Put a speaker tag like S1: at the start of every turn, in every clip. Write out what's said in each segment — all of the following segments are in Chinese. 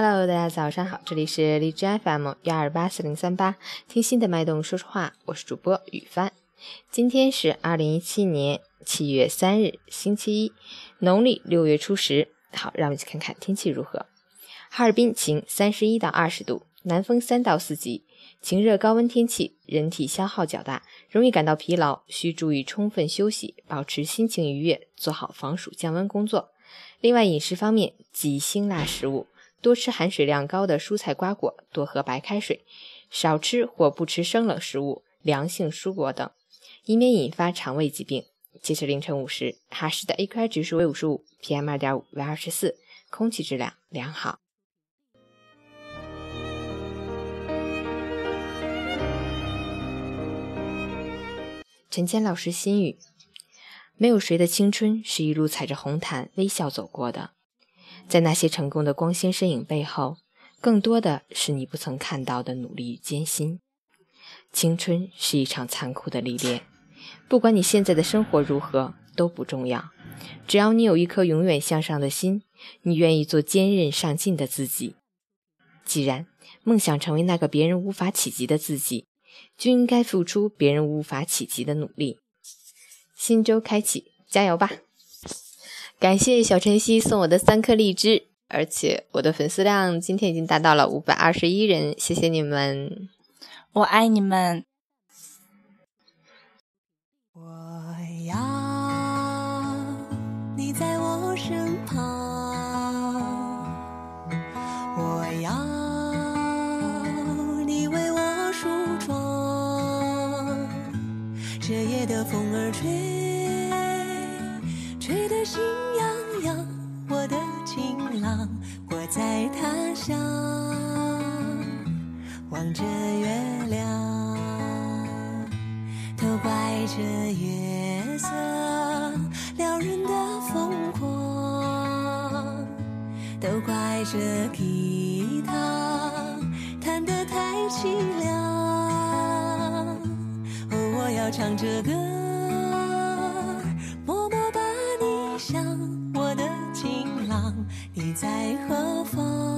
S1: Hello，大家早上好，这里是荔枝 FM 幺二八四零三八，听心的脉动说说话，我是主播雨帆。今天是二零一七年七月三日，星期一，农历六月初十。好，让我们一起看看天气如何。哈尔滨晴，三十一到二十度，南风三到四级，晴热高温天气，人体消耗较大，容易感到疲劳，需注意充分休息，保持心情愉悦，做好防暑降温工作。另外，饮食方面忌辛辣食物。多吃含水量高的蔬菜瓜果，多喝白开水，少吃或不吃生冷食物、凉性蔬果等，以免引发肠胃疾病。截至凌晨五时，哈市的 AQI 指数为五十五，PM 二点五为二十四，空气质量良好。陈谦老师心语：没有谁的青春是一路踩着红毯微笑走过的。在那些成功的光鲜身影背后，更多的是你不曾看到的努力与艰辛。青春是一场残酷的历练，不管你现在的生活如何都不重要，只要你有一颗永远向上的心，你愿意做坚韧上进的自己。既然梦想成为那个别人无法企及的自己，就应该付出别人无法企及的努力。新周开启，加油吧！感谢小晨曦送我的三颗荔枝，而且我的粉丝量今天已经达到了五百二十一人，谢谢你们，
S2: 我爱你们。
S3: 我要你在我身旁，我要你为我梳妆，这夜的风儿吹。的月亮，都怪这月色撩人的疯狂，都怪这吉他弹得太凄凉。哦，我要唱着歌。默默把你想，我的情郎，你在何方？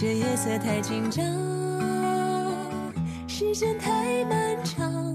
S3: 这夜色太紧张，时间太漫长。